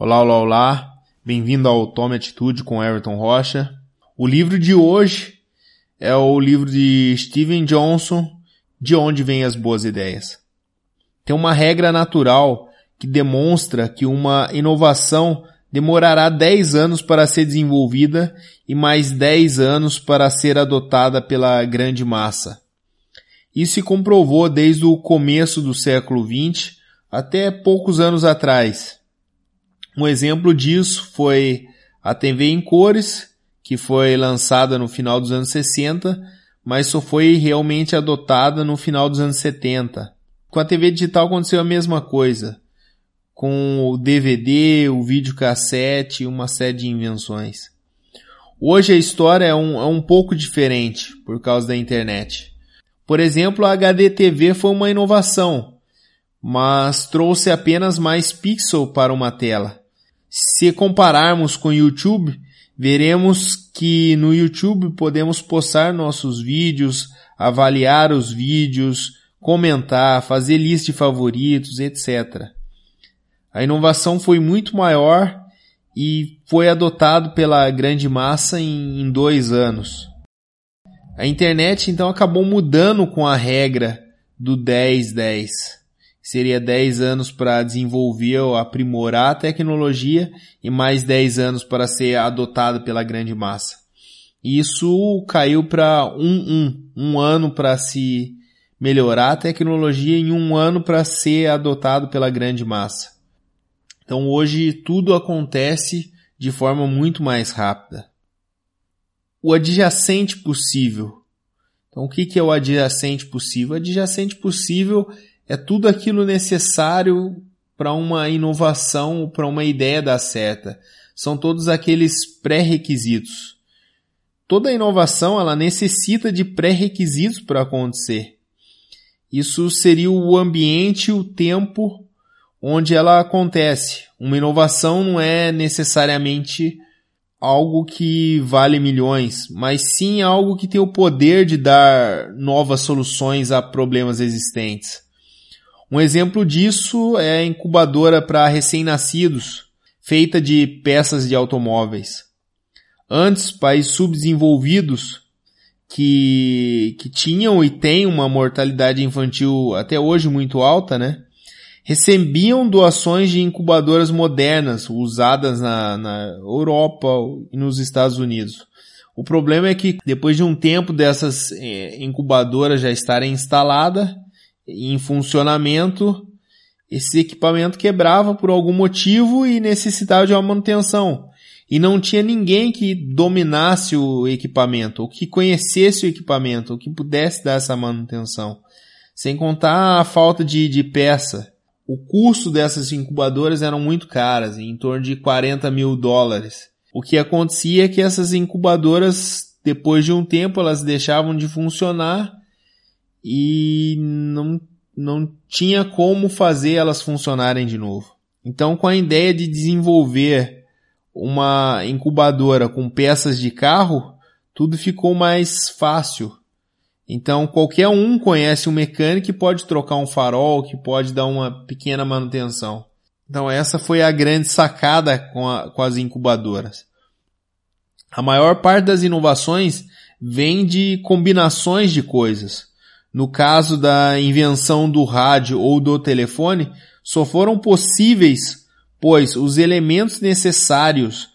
Olá, olá, olá. Bem-vindo ao Tome Atitude com Everton Rocha. O livro de hoje é o livro de Steven Johnson, De Onde Vêm as Boas Ideias. Tem uma regra natural que demonstra que uma inovação demorará 10 anos para ser desenvolvida e mais 10 anos para ser adotada pela grande massa. Isso se comprovou desde o começo do século XX até poucos anos atrás. Um exemplo disso foi a TV em cores, que foi lançada no final dos anos 60, mas só foi realmente adotada no final dos anos 70. Com a TV digital aconteceu a mesma coisa com o DVD, o videocassete e uma série de invenções. Hoje a história é um, é um pouco diferente por causa da internet. Por exemplo, a HDTV foi uma inovação, mas trouxe apenas mais pixel para uma tela. Se compararmos com o YouTube, veremos que no YouTube podemos postar nossos vídeos, avaliar os vídeos, comentar, fazer lista de favoritos, etc. A inovação foi muito maior e foi adotado pela grande massa em, em dois anos. A internet então acabou mudando com a regra do 10-10. Seria 10 anos para desenvolver ou aprimorar a tecnologia e mais 10 anos para ser adotado pela grande massa. Isso caiu para um, um, um ano para se melhorar a tecnologia e um ano para ser adotado pela grande massa. Então hoje tudo acontece de forma muito mais rápida. O adjacente possível. Então o que é o adjacente possível? O adjacente possível é tudo aquilo necessário para uma inovação, para uma ideia dar certa. São todos aqueles pré-requisitos. Toda inovação ela necessita de pré-requisitos para acontecer. Isso seria o ambiente, o tempo onde ela acontece. Uma inovação não é necessariamente algo que vale milhões, mas sim algo que tem o poder de dar novas soluções a problemas existentes. Um exemplo disso é a incubadora para recém-nascidos, feita de peças de automóveis. Antes, países subdesenvolvidos que, que tinham e têm uma mortalidade infantil até hoje muito alta, né? recebiam doações de incubadoras modernas usadas na, na Europa e nos Estados Unidos. O problema é que depois de um tempo dessas eh, incubadoras já estarem instaladas em funcionamento, esse equipamento quebrava por algum motivo e necessitava de uma manutenção. E não tinha ninguém que dominasse o equipamento, ou que conhecesse o equipamento, ou que pudesse dar essa manutenção. Sem contar a falta de, de peça o custo dessas incubadoras eram muito caras, em torno de 40 mil dólares. O que acontecia é que essas incubadoras, depois de um tempo, elas deixavam de funcionar e não, não tinha como fazer elas funcionarem de novo. Então, com a ideia de desenvolver uma incubadora com peças de carro, tudo ficou mais fácil. Então qualquer um conhece um mecânico que pode trocar um farol, que pode dar uma pequena manutenção. Então essa foi a grande sacada com, a, com as incubadoras. A maior parte das inovações vem de combinações de coisas. No caso da invenção do rádio ou do telefone, só foram possíveis, pois os elementos necessários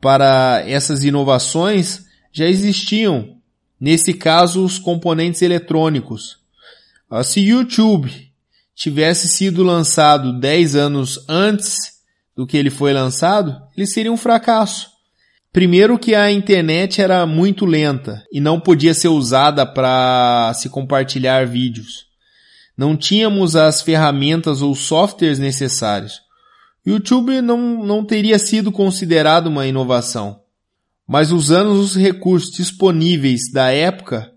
para essas inovações já existiam Nesse caso, os componentes eletrônicos. Se YouTube tivesse sido lançado 10 anos antes do que ele foi lançado, ele seria um fracasso. Primeiro que a internet era muito lenta e não podia ser usada para se compartilhar vídeos. Não tínhamos as ferramentas ou softwares necessários. YouTube não, não teria sido considerado uma inovação. Mas usando os recursos disponíveis da época,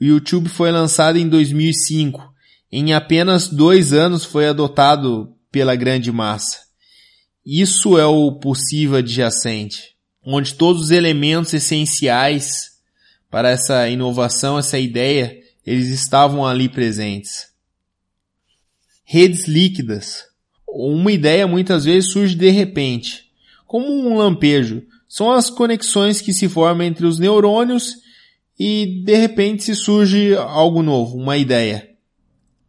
o YouTube foi lançado em 2005. Em apenas dois anos foi adotado pela grande massa. Isso é o possível adjacente, onde todos os elementos essenciais para essa inovação, essa ideia, eles estavam ali presentes. Redes líquidas. Uma ideia muitas vezes surge de repente, como um lampejo. São as conexões que se formam entre os neurônios e de repente se surge algo novo, uma ideia.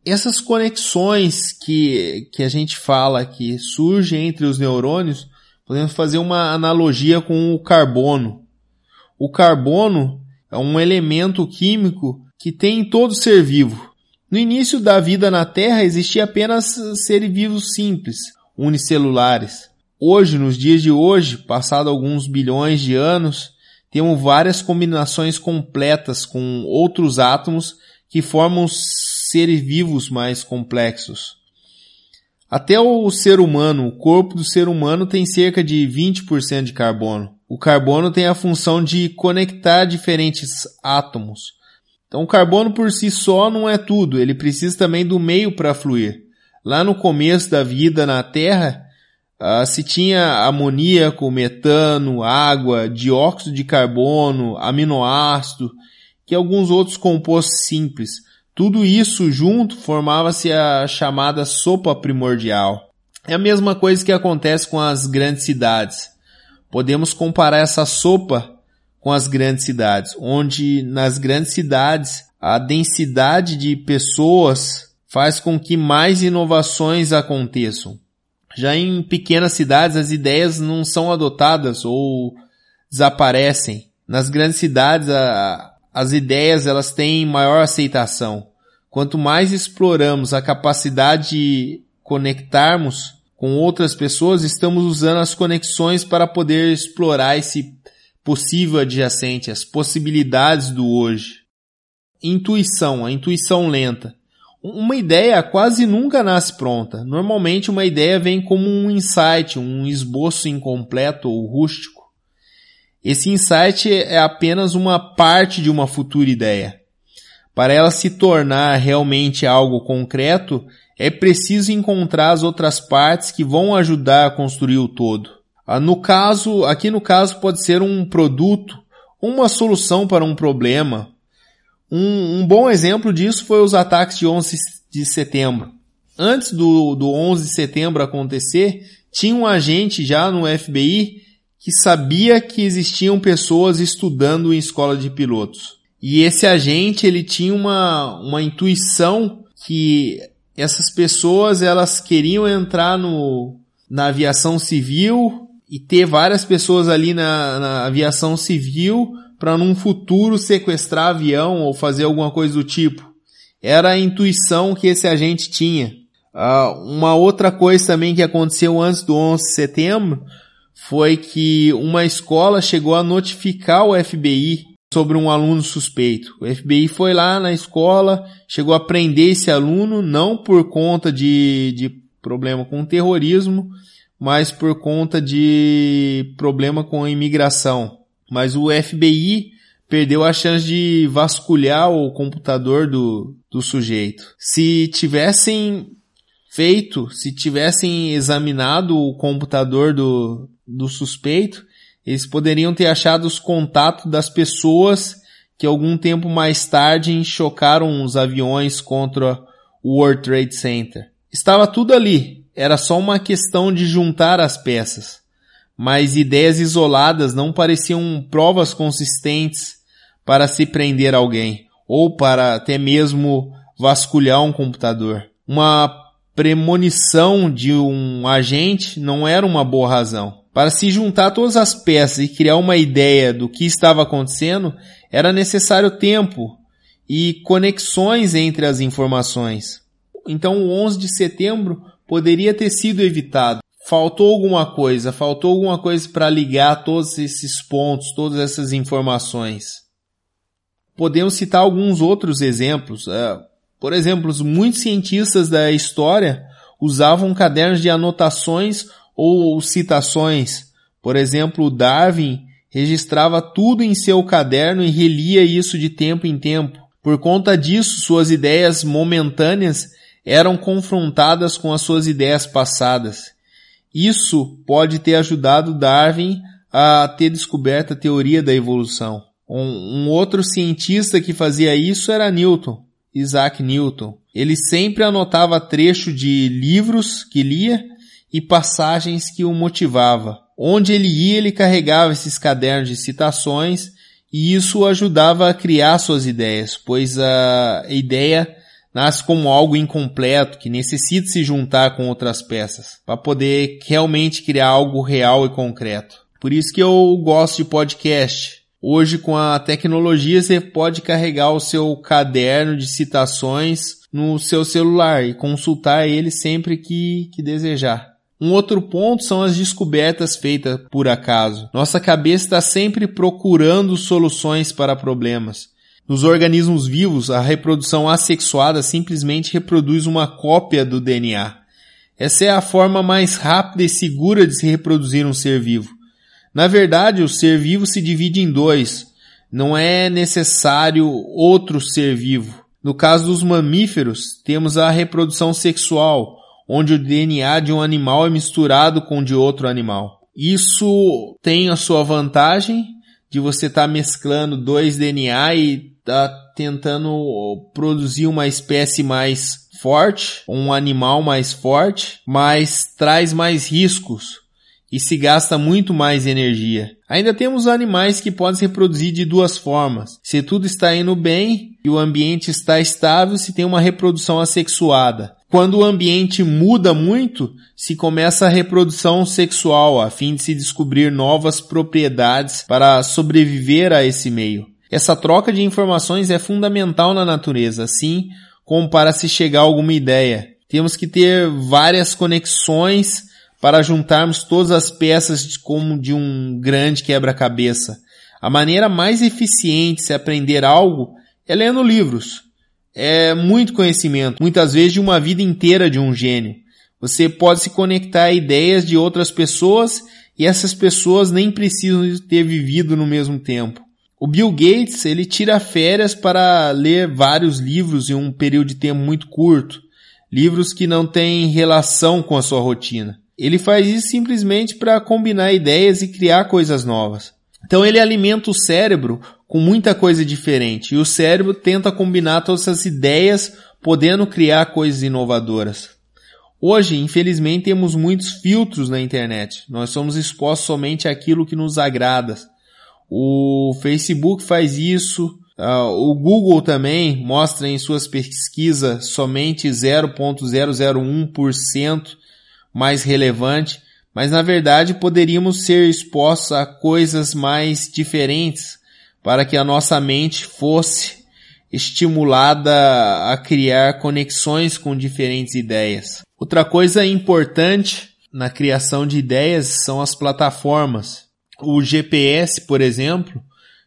Essas conexões que, que a gente fala que surgem entre os neurônios, podemos fazer uma analogia com o carbono. O carbono é um elemento químico que tem em todo ser vivo. No início da vida na Terra existia apenas seres vivos simples, unicelulares. Hoje, nos dias de hoje, passado alguns bilhões de anos, temos várias combinações completas com outros átomos que formam seres vivos mais complexos. Até o ser humano, o corpo do ser humano tem cerca de 20% de carbono. O carbono tem a função de conectar diferentes átomos. Então, o carbono por si só não é tudo, ele precisa também do meio para fluir. Lá no começo da vida na Terra, uh, se tinha amoníaco, metano, água, dióxido de carbono, aminoácido, e alguns outros compostos simples. Tudo isso junto formava-se a chamada sopa primordial. É a mesma coisa que acontece com as grandes cidades. Podemos comparar essa sopa com as grandes cidades, onde nas grandes cidades a densidade de pessoas faz com que mais inovações aconteçam. Já em pequenas cidades as ideias não são adotadas ou desaparecem. Nas grandes cidades a, as ideias elas têm maior aceitação. Quanto mais exploramos a capacidade de conectarmos com outras pessoas, estamos usando as conexões para poder explorar esse possível adjacente, as possibilidades do hoje. Intuição, a intuição lenta. Uma ideia quase nunca nasce pronta. Normalmente uma ideia vem como um insight, um esboço incompleto ou rústico. Esse insight é apenas uma parte de uma futura ideia. Para ela se tornar realmente algo concreto, é preciso encontrar as outras partes que vão ajudar a construir o todo. Ah, no caso, aqui no caso pode ser um produto, uma solução para um problema. Um, um bom exemplo disso foi os ataques de 11 de setembro. Antes do, do 11 de setembro acontecer, tinha um agente já no FBI que sabia que existiam pessoas estudando em escola de pilotos. E esse agente, ele tinha uma, uma intuição que essas pessoas, elas queriam entrar no, na aviação civil e ter várias pessoas ali na, na aviação civil para num futuro sequestrar avião ou fazer alguma coisa do tipo. Era a intuição que esse agente tinha. Uh, uma outra coisa também que aconteceu antes do 11 de setembro foi que uma escola chegou a notificar o FBI sobre um aluno suspeito. O FBI foi lá na escola, chegou a prender esse aluno, não por conta de, de problema com terrorismo, mas por conta de problema com imigração. Mas o FBI perdeu a chance de vasculhar o computador do, do sujeito. Se tivessem feito, se tivessem examinado o computador do, do suspeito, eles poderiam ter achado os contatos das pessoas que algum tempo mais tarde chocaram os aviões contra o World Trade Center. Estava tudo ali, era só uma questão de juntar as peças, mas ideias isoladas não pareciam provas consistentes para se prender alguém, ou para até mesmo vasculhar um computador. Uma premonição de um agente não era uma boa razão. Para se juntar todas as peças e criar uma ideia do que estava acontecendo, era necessário tempo e conexões entre as informações. Então, o 11 de setembro poderia ter sido evitado. Faltou alguma coisa, faltou alguma coisa para ligar todos esses pontos, todas essas informações. Podemos citar alguns outros exemplos. É, por exemplo, muitos cientistas da história usavam cadernos de anotações ou citações. Por exemplo, Darwin registrava tudo em seu caderno e relia isso de tempo em tempo. Por conta disso, suas ideias momentâneas eram confrontadas com as suas ideias passadas. Isso pode ter ajudado Darwin a ter descoberto a teoria da evolução. Um, um, outro cientista que fazia isso era Newton, Isaac Newton. Ele sempre anotava trecho de livros que lia e passagens que o motivava. Onde ele ia, ele carregava esses cadernos de citações e isso o ajudava a criar suas ideias, pois a ideia nasce como algo incompleto que necessita se juntar com outras peças para poder realmente criar algo real e concreto. Por isso que eu gosto de podcast. Hoje com a tecnologia você pode carregar o seu caderno de citações no seu celular e consultar ele sempre que, que desejar. Um outro ponto são as descobertas feitas por acaso. Nossa cabeça está sempre procurando soluções para problemas. Nos organismos vivos, a reprodução assexuada simplesmente reproduz uma cópia do DNA. Essa é a forma mais rápida e segura de se reproduzir um ser vivo. Na verdade, o ser vivo se divide em dois. Não é necessário outro ser vivo. No caso dos mamíferos, temos a reprodução sexual, onde o DNA de um animal é misturado com o de outro animal. Isso tem a sua vantagem de você estar tá mesclando dois DNA e tá tentando produzir uma espécie mais forte, um animal mais forte, mas traz mais riscos e se gasta muito mais energia. Ainda temos animais que podem se reproduzir de duas formas. Se tudo está indo bem e o ambiente está estável, se tem uma reprodução assexuada. Quando o ambiente muda muito, se começa a reprodução sexual a fim de se descobrir novas propriedades para sobreviver a esse meio. Essa troca de informações é fundamental na natureza, assim como para se chegar a alguma ideia. Temos que ter várias conexões para juntarmos todas as peças como de um grande quebra-cabeça. A maneira mais eficiente de se aprender algo é lendo livros é muito conhecimento, muitas vezes de uma vida inteira de um gênio. Você pode se conectar a ideias de outras pessoas e essas pessoas nem precisam ter vivido no mesmo tempo. O Bill Gates, ele tira férias para ler vários livros em um período de tempo muito curto, livros que não têm relação com a sua rotina. Ele faz isso simplesmente para combinar ideias e criar coisas novas. Então ele alimenta o cérebro com muita coisa diferente. E o cérebro tenta combinar todas essas ideias, podendo criar coisas inovadoras. Hoje, infelizmente, temos muitos filtros na internet. Nós somos expostos somente àquilo que nos agrada. O Facebook faz isso, uh, o Google também mostra em suas pesquisas somente 0.001% mais relevante, mas na verdade poderíamos ser expostos a coisas mais diferentes, para que a nossa mente fosse estimulada a criar conexões com diferentes ideias. Outra coisa importante na criação de ideias são as plataformas. O GPS, por exemplo,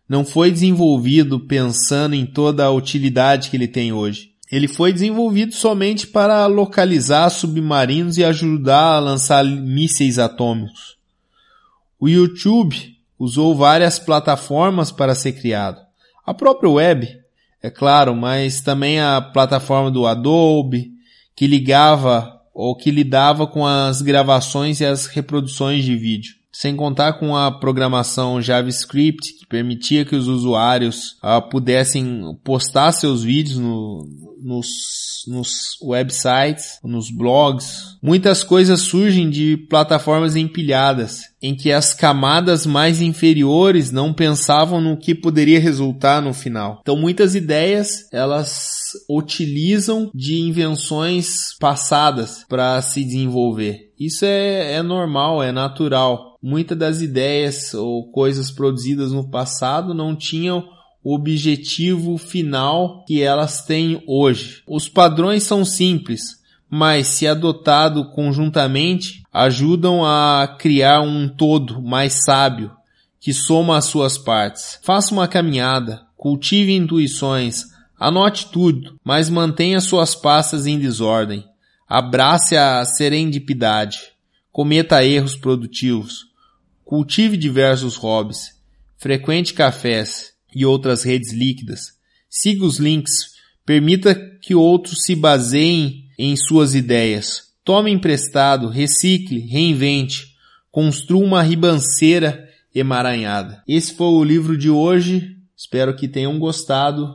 não foi desenvolvido pensando em toda a utilidade que ele tem hoje. Ele foi desenvolvido somente para localizar submarinos e ajudar a lançar mísseis atômicos. O YouTube usou várias plataformas para ser criado. A própria web, é claro, mas também a plataforma do Adobe, que ligava ou que lidava com as gravações e as reproduções de vídeo. Sem contar com a programação JavaScript, que permitia que os usuários uh, pudessem postar seus vídeos no, nos, nos websites, nos blogs. Muitas coisas surgem de plataformas empilhadas, em que as camadas mais inferiores não pensavam no que poderia resultar no final. Então muitas ideias, elas utilizam de invenções passadas para se desenvolver. Isso é, é normal, é natural. Muitas das ideias ou coisas produzidas no passado não tinham o objetivo final que elas têm hoje. Os padrões são simples, mas se adotado conjuntamente, ajudam a criar um todo mais sábio que soma as suas partes. Faça uma caminhada, cultive intuições, anote tudo, mas mantenha suas pastas em desordem. Abrace a serendipidade, cometa erros produtivos, cultive diversos hobbies, frequente cafés, e outras redes líquidas. Siga os links, permita que outros se baseiem em suas ideias. Tome emprestado, recicle, reinvente, construa uma ribanceira emaranhada. Esse foi o livro de hoje. Espero que tenham gostado.